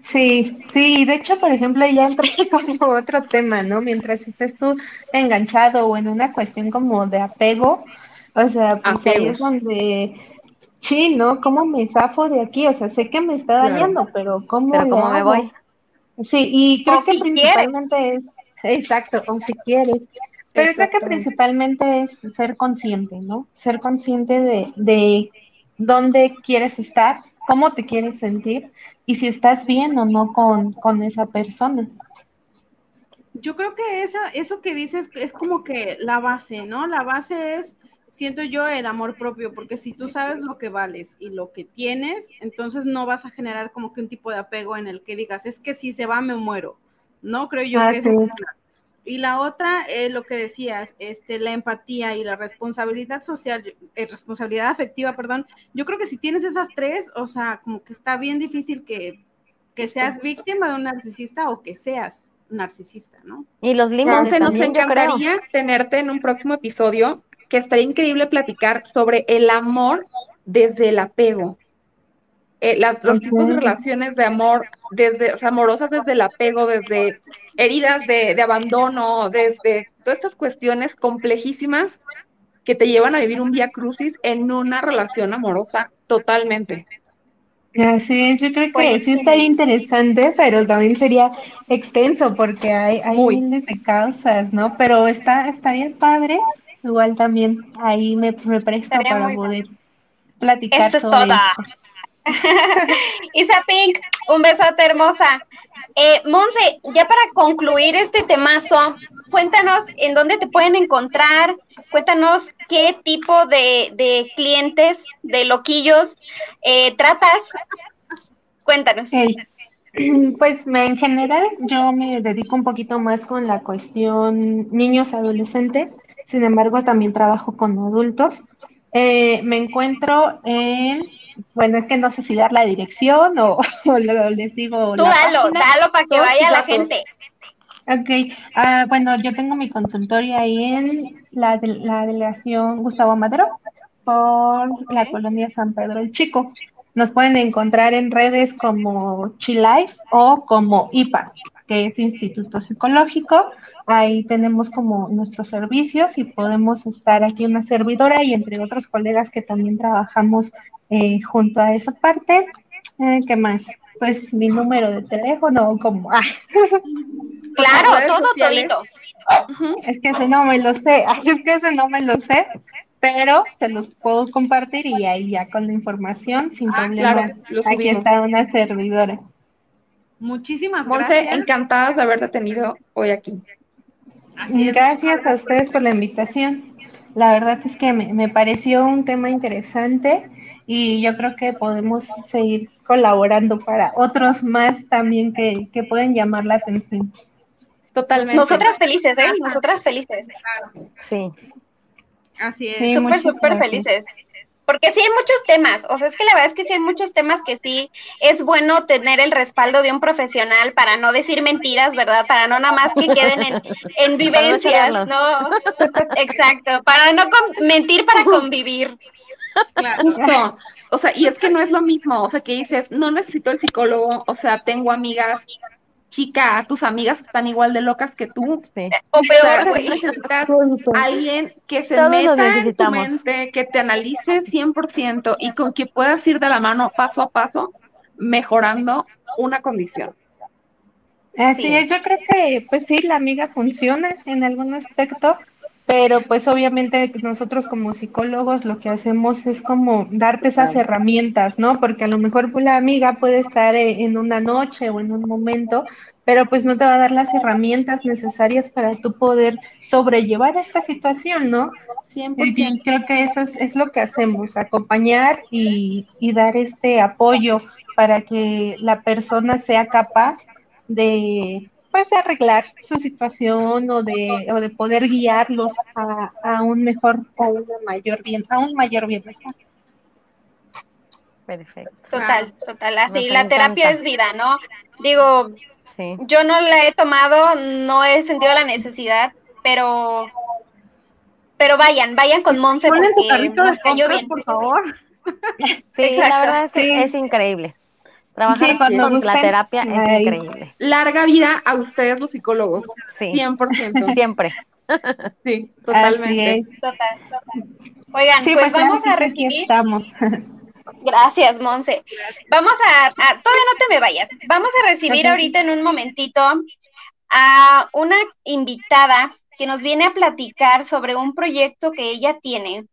Sí, sí, de hecho, por ejemplo, ya entré como otro tema, ¿no? Mientras estés tú enganchado o en una cuestión como de apego, o sea, pues ahí es donde Sí, ¿no? ¿Cómo me zafo de aquí? O sea, sé que me está dañando, pero ¿cómo, pero me voy? Sí, y creo que principalmente es, exacto, o si quieres, pero creo que principalmente es ser consciente, ¿no? Ser consciente de, de dónde quieres estar, cómo te quieres sentir y si estás bien o no con, con esa persona. Yo creo que esa, eso que dices es como que la base, ¿no? La base es siento yo el amor propio, porque si tú sabes lo que vales y lo que tienes, entonces no vas a generar como que un tipo de apego en el que digas, es que si se va me muero. No creo yo que es una. Y la otra, es lo que decías, este, la empatía y la responsabilidad social, eh, responsabilidad afectiva, perdón. Yo creo que si tienes esas tres, o sea, como que está bien difícil que, que seas víctima de un narcisista o que seas narcisista, ¿no? Y los límites. nos encantaría tenerte en un próximo episodio que estaría increíble platicar sobre el amor desde el apego. Eh, las, los tipos de relaciones de amor, desde, amorosas desde el apego, desde heridas de, abandono, desde todas estas cuestiones complejísimas que te llevan a vivir un vía crucis en una relación amorosa totalmente. Así es, yo creo que sí estaría interesante, pero también sería extenso porque hay, hay miles de causas, ¿no? Pero está, estaría padre, igual también ahí me, me presta para poder platicar Eso es toda. Isa Pink, un besote hermosa. Eh, Monse, ya para concluir este temazo, cuéntanos en dónde te pueden encontrar, cuéntanos qué tipo de, clientes, de loquillos eh, tratas. Cuéntanos. Pues en general yo me dedico un poquito más con la cuestión niños, adolescentes, sin embargo también trabajo con adultos. Eh, me encuentro en, bueno, es que no sé si dar la dirección o, les digo. Tú dalo, dalo para que vaya la gente. Ok, ah, bueno, yo tengo mi consultorio ahí en la, la delegación Gustavo Madero por la colonia San Pedro el Chico. Nos pueden encontrar en redes como Chilife o como IPA, que es Instituto Psicológico. Ahí tenemos como nuestros servicios y podemos estar aquí una servidora y entre otros colegas que también trabajamos eh, junto a esa parte. Eh, ¿Qué más? Pues mi número de teléfono, como... Ah. Claro, todo todito. Es que ese no me lo sé, es que ese no me lo sé, pero se los puedo compartir y ahí ya con la información, sin ah, problema. Aquí está una servidora. Muchísimas gracias. encantadas de haberte tenido hoy aquí. Gracias a ustedes por la invitación. La verdad es que me, me pareció un tema interesante y yo creo que podemos seguir colaborando para otros más también que, que pueden llamar la atención. Totalmente. Nosotras felices, ¿eh? Nosotras felices. Sí. Así es. súper, súper felices. Porque sí hay muchos temas, o sea, es que la verdad es que sí hay muchos temas que sí es bueno tener el respaldo de un profesional para no decir mentiras, ¿verdad? Para no nada más que queden en, en vivencias, ¿no? Exacto, para no mentir para convivir. Claro. Justo. O sea, y es que no es lo mismo, o sea, que dices, no necesito el psicólogo, o sea, tengo amigas chica, tus amigas están igual de locas que tú. O peor, güey. Necesitas alguien que se meta en tu mente, que te analice 100% y con que puedas ir de la mano paso a paso mejorando una condición. Así es, yo creo que pues sí, la amiga funciona en algún aspecto, pero pues obviamente nosotros como psicólogos lo que hacemos es como darte esas herramientas, ¿no? Porque a lo mejor la amiga puede estar e, en una noche o en un momento, pero pues no te va a dar las herramientas necesarias para tú poder sobrellevar esta situación, ¿no? Y creo que eso es, lo que hacemos, acompañar y, y dar este apoyo para que la persona sea capaz de pues de arreglar su situación o de, o de poder guiarlos a, a un mejor o un mayor bien, a un mayor bienestar. Perfecto. Total, total. Así, la terapia es vida, ¿no? Digo, yo no la he tomado, no he sentido la necesidad, pero pero vayan, vayan con Monse porque tu carrito de bien. por favor. Sí, la verdad es que es increíble. Trabajar con la terapia es increíble. Larga vida a ustedes los psicólogos. Sí. 100%. Siempre. Sí, totalmente. Total, total. Oigan, pues, pues, vamos a recibir. Estamos. Gracias, Monse. Vamos a, todavía no te me vayas. Vamos a recibir ahorita en un momentito a una invitada que nos viene a platicar sobre un proyecto que ella tiene,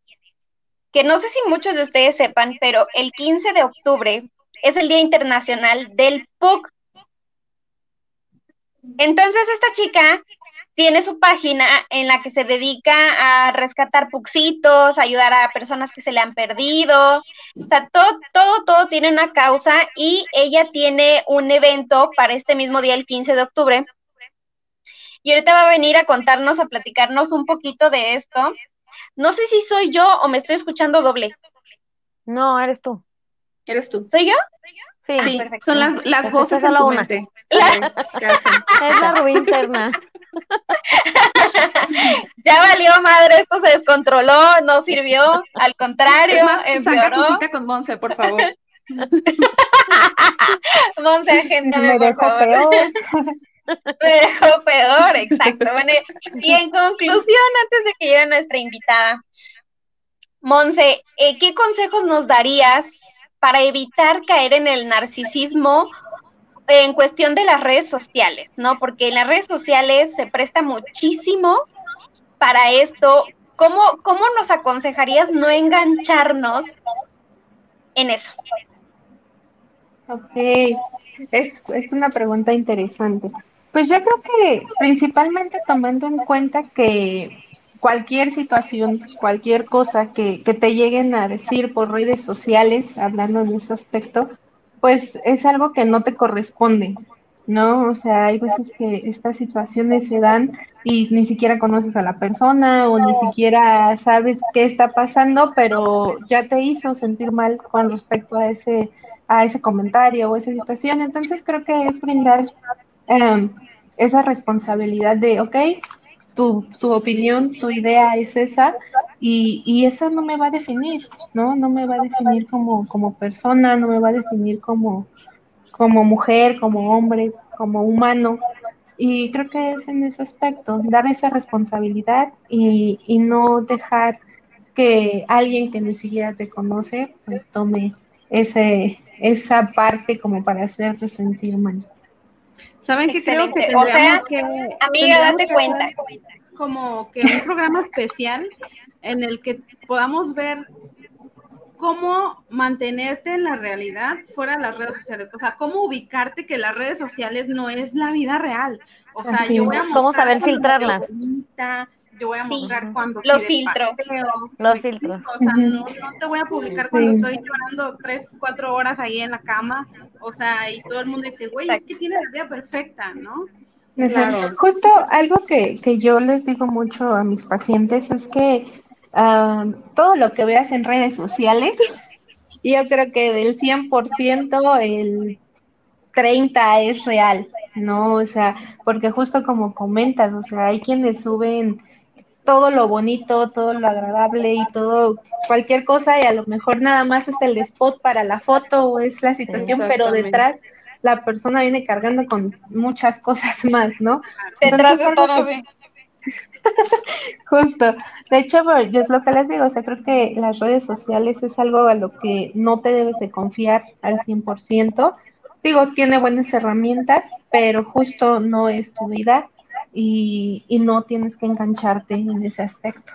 que no sé si muchos de ustedes sepan, pero el 15 de octubre es el Día Internacional del PUC. Entonces esta chica tiene su página en la que se dedica a rescatar puxitos, ayudar a personas que se le han perdido. O sea, todo, todo, todo tiene una causa y ella tiene un evento para este mismo día, el 15 de octubre. Y ahorita va a venir a contarnos, a platicarnos un poquito de esto. No sé si soy yo o me estoy escuchando doble. No, eres tú. ¿Eres tú? ¿Soy yo? Sí, sí son las, las voces en tu una. mente. es la interna. ya valió madre, esto se descontroló, no sirvió, al contrario, más, empeoró. Saca tu con Monse, por favor. Monse, agenda Me dejó peor. Me dejó peor, exacto. Bueno, y en conclusión, antes de que llegue nuestra invitada, Monse, eh, ¿qué consejos nos darías para evitar caer en el narcisismo en cuestión de las redes sociales, ¿no? Porque en las redes sociales se presta muchísimo para esto. ¿Cómo, cómo nos aconsejarías no engancharnos en eso? Ok, es, es una pregunta interesante. Pues yo creo que principalmente tomando en cuenta que cualquier situación, cualquier cosa que, que, te lleguen a decir por redes sociales, hablando en ese aspecto, pues es algo que no te corresponde, ¿no? O sea, hay veces que estas situaciones se dan y ni siquiera conoces a la persona o ni siquiera sabes qué está pasando, pero ya te hizo sentir mal con respecto a ese, a ese comentario o esa situación. Entonces creo que es brindar um, esa responsabilidad de, ok, tu, tu, opinión, tu idea es esa y, y, eso no me va a definir, ¿no? No me va a definir como, como persona, no me va a definir como, como mujer, como hombre, como humano. Y creo que es en ese aspecto, dar esa responsabilidad y, y no dejar que alguien que ni siquiera te conoce, pues tome ese, esa parte como para hacerte sentir mal. ¿Saben que creo que o sea, que, amiga, date cuenta. Como que un programa especial en el que podamos ver cómo mantenerte en la realidad fuera de las redes sociales. O sea, cómo ubicarte que las redes sociales no es la vida real. O sea, yo voy a Vamos a ver filtrarlas. Yo voy a mostrar cuando los filtros. los filtros. O sea, no, no, te voy a publicar cuando estoy llorando tres, cuatro horas ahí en la cama. O sea, y todo el mundo dice, güey, es que tiene la vida perfecta, ¿no? Claro. Justo algo que, que yo les digo mucho a mis pacientes es que uh, todo lo que veas en redes sociales, yo creo que del 100% el 30 es real, ¿no? O sea, porque justo como comentas, o sea, hay quienes suben todo lo bonito, todo lo agradable y todo, cualquier cosa y a lo mejor nada más es el spot para la foto o es la situación, pero detrás la persona viene cargando con muchas cosas más, ¿no? Detrás de. Justo. De hecho, yo es lo que les digo, o sea, creo que las redes sociales es algo a lo que no te debes de confiar al 100%. Digo, tiene buenas herramientas, pero justo no es tu vida y, y no tienes que engancharte en ese aspecto.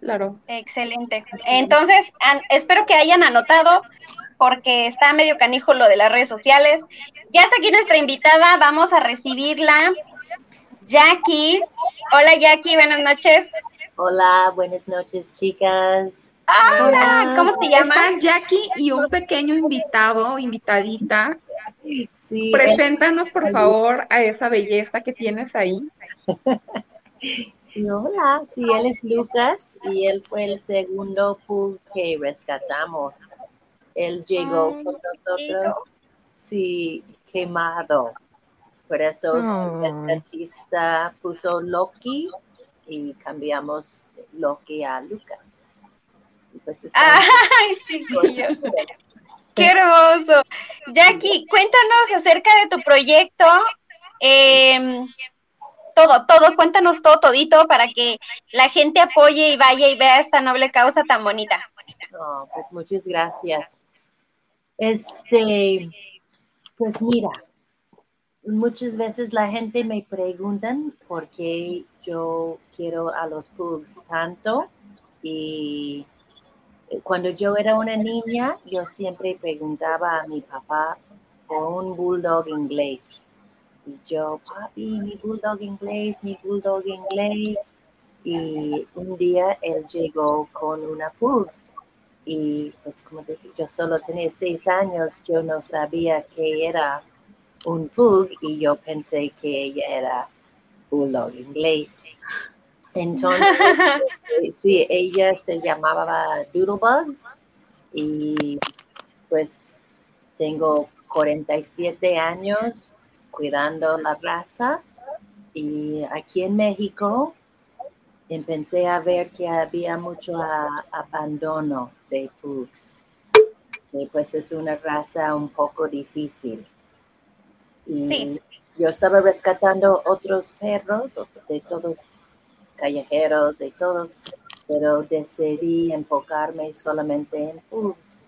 Claro. Excelente. Entonces, an, espero que hayan anotado porque está medio canijo lo de las redes sociales. Ya está aquí nuestra invitada, vamos a recibirla. Jackie. Hola Jackie, buenas noches. Hola, buenas noches chicas. Ah, hola, ¿cómo se llama? Están Jackie y un pequeño invitado, invitadita Sí, Preséntanos, por favor, a esa belleza que tienes ahí. Hola, sí, él es Lucas y él fue el segundo pool que rescatamos. Él llegó con nosotros, sí, quemado. Por eso su rescatista puso Loki y cambiamos Loki a Lucas. Pues ¡Ay, sí, ¡Qué hermoso! Jackie, cuéntanos acerca de tu proyecto. Eh, todo, todo, cuéntanos todo, todito, para que la gente apoye y vaya y vea esta noble causa tan bonita. Oh, pues muchas gracias. Este, pues mira, muchas veces la gente me preguntan por qué yo quiero a los pugs tanto y cuando yo era una niña, yo siempre preguntaba a mi papá por un bulldog inglés. Y yo, papi, mi bulldog inglés, mi bulldog inglés. Y un día él llegó con una pug. Y pues como dije, yo solo tenía seis años, yo no sabía que era un pug y yo pensé que ella era bulldog inglés. Entonces, sí, ella se llamaba Doodlebugs y pues tengo 47 años cuidando la raza y aquí en México empecé a ver que había mucho abandono de pugs. Y pues es una raza un poco difícil. Y yo estaba rescatando otros perros de todos callejeros, de todos, pero decidí enfocarme solamente en pugs.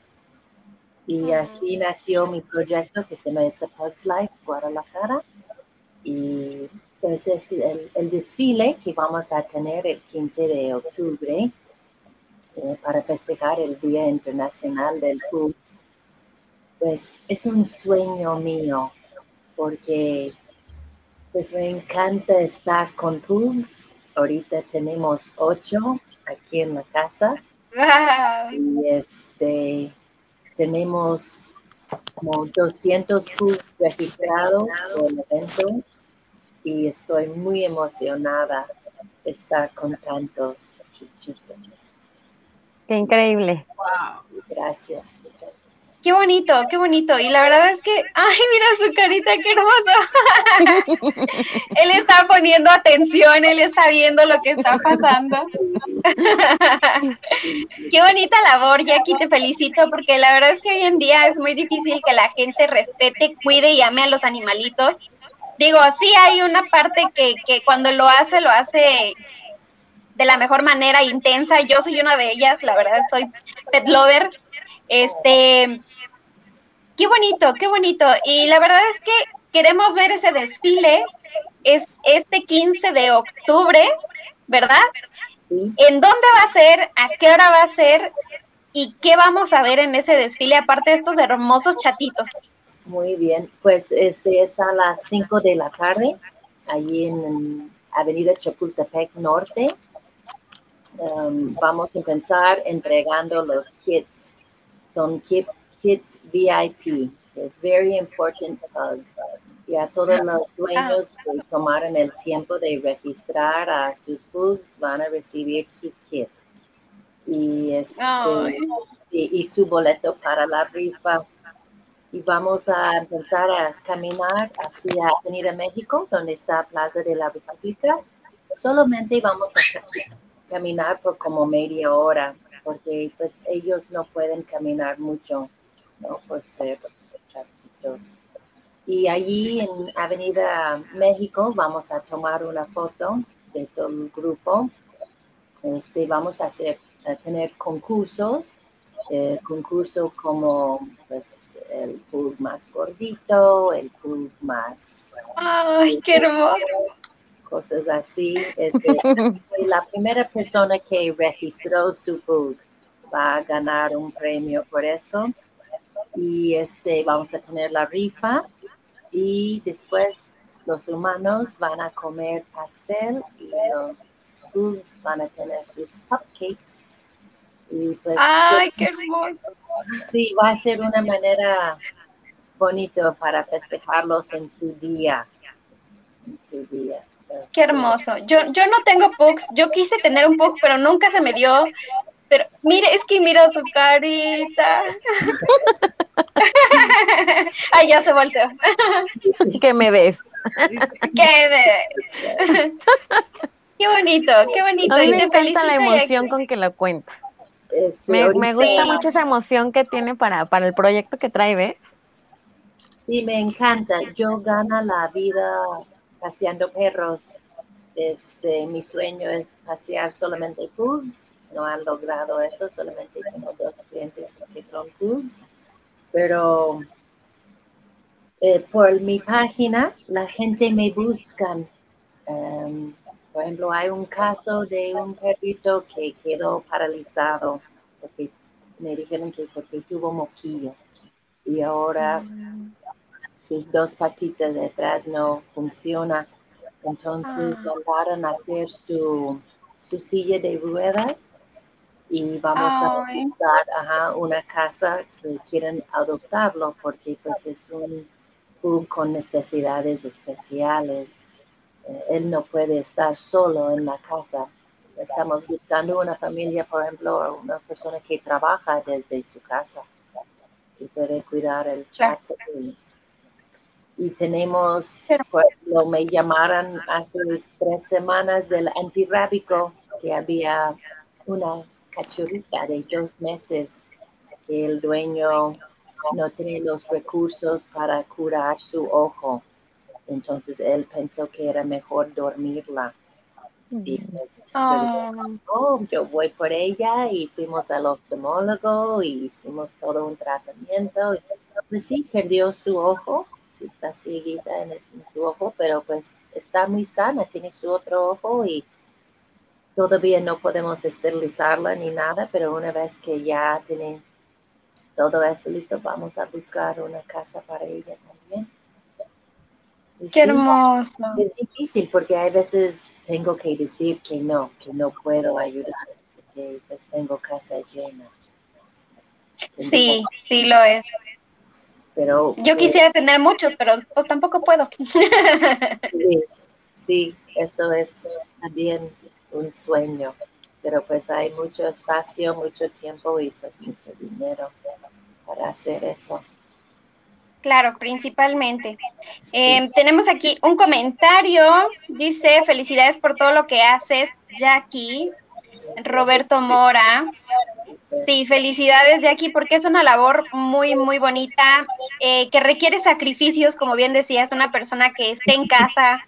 Y así nació mi proyecto que se llama It's a Pug's Life Guadalajara. Y pues es el, desfile que vamos a tener el 15 de octubre eh, para festejar el Día Internacional del Pug. Pues es un sueño mío porque pues me encanta estar con pugs. Ahorita tenemos ocho aquí en la casa. Y este tenemos como 200 pugs registrados por el evento y estoy muy emocionada de estar con tantos chiquitos. Qué increíble. Gracias. Qué bonito, qué bonito. Y la verdad es que, ay, mira su carita, qué hermoso. él está poniendo atención, él está viendo lo que está pasando. qué bonita labor, Jackie, te felicito, porque la verdad es que hoy en día es muy difícil que la gente respete, cuide y ame a los animalitos. Digo, sí hay una parte que, que cuando lo hace, lo hace de la mejor manera, intensa. Yo soy una de ellas, la verdad, soy pet lover. Este, Qué bonito, qué bonito. Y la verdad es que queremos ver ese desfile. Es este 15 de octubre, ¿verdad? ¿En dónde va a ser? ¿A qué hora va a ser? ¿Y qué vamos a ver en ese desfile, aparte de estos hermosos chatitos? Muy bien, pues este es a las 5 de la tarde, allí en Avenida Chapultepec Norte. Um, vamos a empezar entregando los kits. Son Kids VIP. Es very important uh, Ya todos los dueños que tomaron el tiempo de registrar a sus bugs van a recibir su kit. Y, este, y, su boleto para la rifa. Y vamos a empezar a caminar hacia Avenida México, donde está Plaza de la República. Solamente vamos a caminar por como media hora, porque pues ellos no pueden caminar mucho. ¿no? Pues, eh, pues, y allí en Avenida México vamos a tomar una foto de todo el grupo. Este, vamos a, hacer, a tener concursos, eh, concurso como pues, el pool más gordito, el pool más... ¡Ay, qué hermoso! Cosas así. Este, la primera persona que registró su pool va a ganar un premio por eso y este, vamos a tener la rifa y después los humanos van a comer pastel y los bugs van a tener sus cupcakes. Pues, ¡Ay, qué hermoso! Sí, va a ser una manera bonito para festejarlos en su día. En su día. Qué hermoso. Yo, yo no tengo pugs. Yo quise tener un pug, pero nunca se me dio. Pero mire, es que mira su carita. Ay, ya se volteó. ¿Qué me ves? ¿Qué, qué bonito, qué bonito. A mí me encanta la emoción con que lo cuenta. me, me, gusta mucho esa emoción que tiene para, para el proyecto que trae, ¿ves? Sí, me encanta. Yo gano la vida paseando perros. Este, mi sueño es pasear solamente pugs. No han logrado eso, solamente tengo dos clientes que son pugs pero eh, por mi página la gente me busca. Em, por ejemplo, hay un caso de un perrito que quedó paralizado porque me dijeron que porque tuvo moquillo y ahora sus dos patitas detrás no funcionan. Entonces ah. mandaron a hacer su, su silla de ruedas y vamos a buscar una casa que quieren adoptarlo porque pues es un pug con necesidades especiales. Eh, él no puede estar solo en la casa. Estamos buscando una familia, por ejemplo, una persona que trabaja desde su casa y puede cuidar el chat. Y, tenemos, por ejemplo, me llamaron hace tres semanas del antirrábico que había una cachorrita de dos meses que el dueño no tiene los recursos para curar su ojo. Entonces él pensó que era mejor dormirla. Y pues oh. yo, voy por ella y fuimos al oftalmólogo y hicimos todo un tratamiento. Pues sí, perdió su ojo, sí está cieguita en, su ojo, pero pues está muy sana, tiene su otro ojo y todavía no podemos esterilizarla ni nada, pero una vez que ya tiene todo eso listo, vamos a buscar una casa para ella también. Qué hermoso. Es difícil porque hay veces tengo que decir que no, que no puedo ayudar, porque pues tengo casa llena. sí, sí lo es. Pero, Yo quisiera tener muchos, pero pues tampoco puedo. sí, eso es también un sueño, pero pues hay mucho espacio, mucho tiempo y pues mucho dinero para hacer eso. Claro, principalmente. Eh, tenemos aquí un comentario. Dice, felicidades por todo lo que haces, Jackie. Roberto Mora. Sí, felicidades, Jackie, porque es una labor muy, muy bonita, eh, que requiere sacrificios, como bien decías, una persona que esté en casa,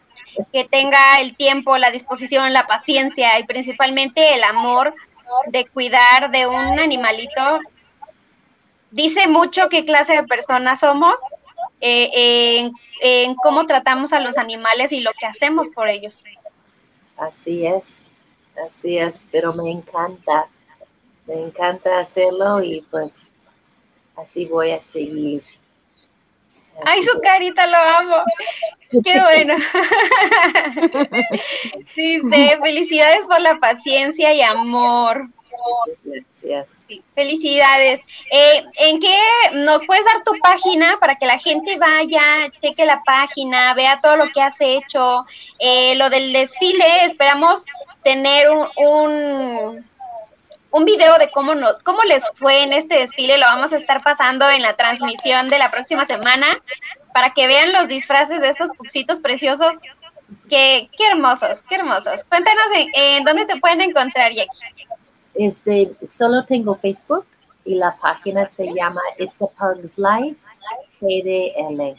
que tenga el tiempo, la disposición, la paciencia y principalmente el amor de cuidar de un animalito dice mucho qué clase de personas somos, eh, en, cómo tratamos a los animales y lo que hacemos por ellos. Así es, así es, pero me encanta, me encanta hacerlo y pues así voy a seguir. Ay, su carita, lo amo. Qué bueno. Dice, felicidades por la paciencia y amor. Gracias. felicidades. Eh, ¿En qué nos puedes dar tu página para que la gente vaya, cheque la página, vea todo lo que has hecho? Eh, lo del desfile, esperamos tener un, un, un, video de cómo nos, cómo les fue en este desfile. Lo vamos a estar pasando en la transmisión de la próxima semana para que vean los disfraces de estos puxitos preciosos. Qué, qué hermosos, qué hermosos. Cuéntanos en, dónde te pueden encontrar, Jackie. Este, solo tengo Facebook y la página se llama It's a Pug's Life GDL.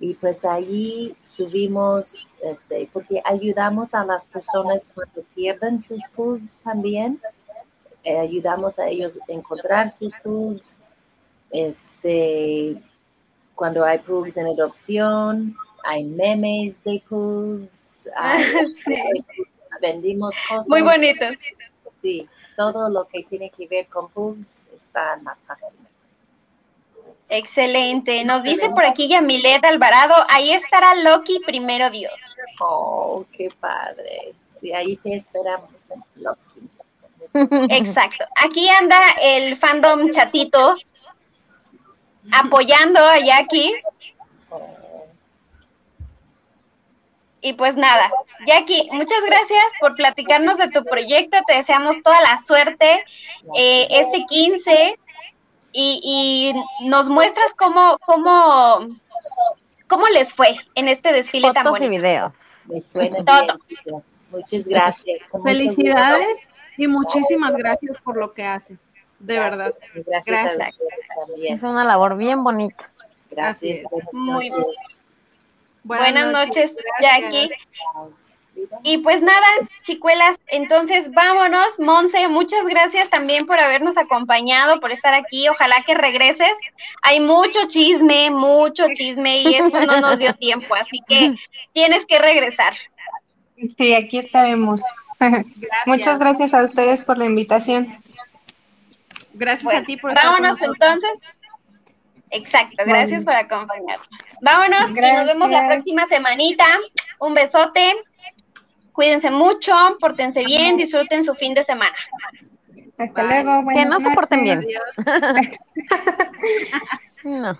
Y pues allí subimos, este, porque ayudamos a las personas cuando pierden sus pugs también. Eh, ayudamos a ellos a encontrar sus pugs. Este, cuando hay pugs en adopción, hay memes de pugs. Vendimos cosas. Muy bonito. Sí, todo lo que tiene que ver con pugs está en la página. Excelente. Nos dice por aquí Yamilet Alvarado, ahí estará Loki primero Dios. Oh, qué padre. Sí, ahí te esperamos, Loki. Exacto. Aquí anda el fandom chatito apoyando a Jackie. Y pues nada, Jackie, muchas gracias por platicarnos de tu proyecto. Te deseamos toda la suerte eh, este 15 y, nos muestras cómo, cómo, cómo les fue en este desfile tan bonito. y videos. Me suena Todo. Muchas gracias. Felicidades y muchísimas gracias por lo que hacen. De verdad. Gracias. Es una labor bien bonita. Gracias. Muy bien. Buenas, noches, Jackie. Y pues nada, chicuelas, entonces vámonos. Monse, muchas gracias también por habernos acompañado, por estar aquí. Ojalá que regreses. Hay mucho chisme, mucho chisme y esto no nos dio tiempo, así que tienes que regresar. Sí, aquí estaremos. Muchas gracias a ustedes por la invitación. Gracias a ti por Vámonos entonces. Exacto, gracias por acompañarnos. Vámonos y nos vemos la próxima semanita. Un besote. Cuídense mucho, pórtense bien, disfruten su fin de semana. Hasta luego. Que no se porten bien. no.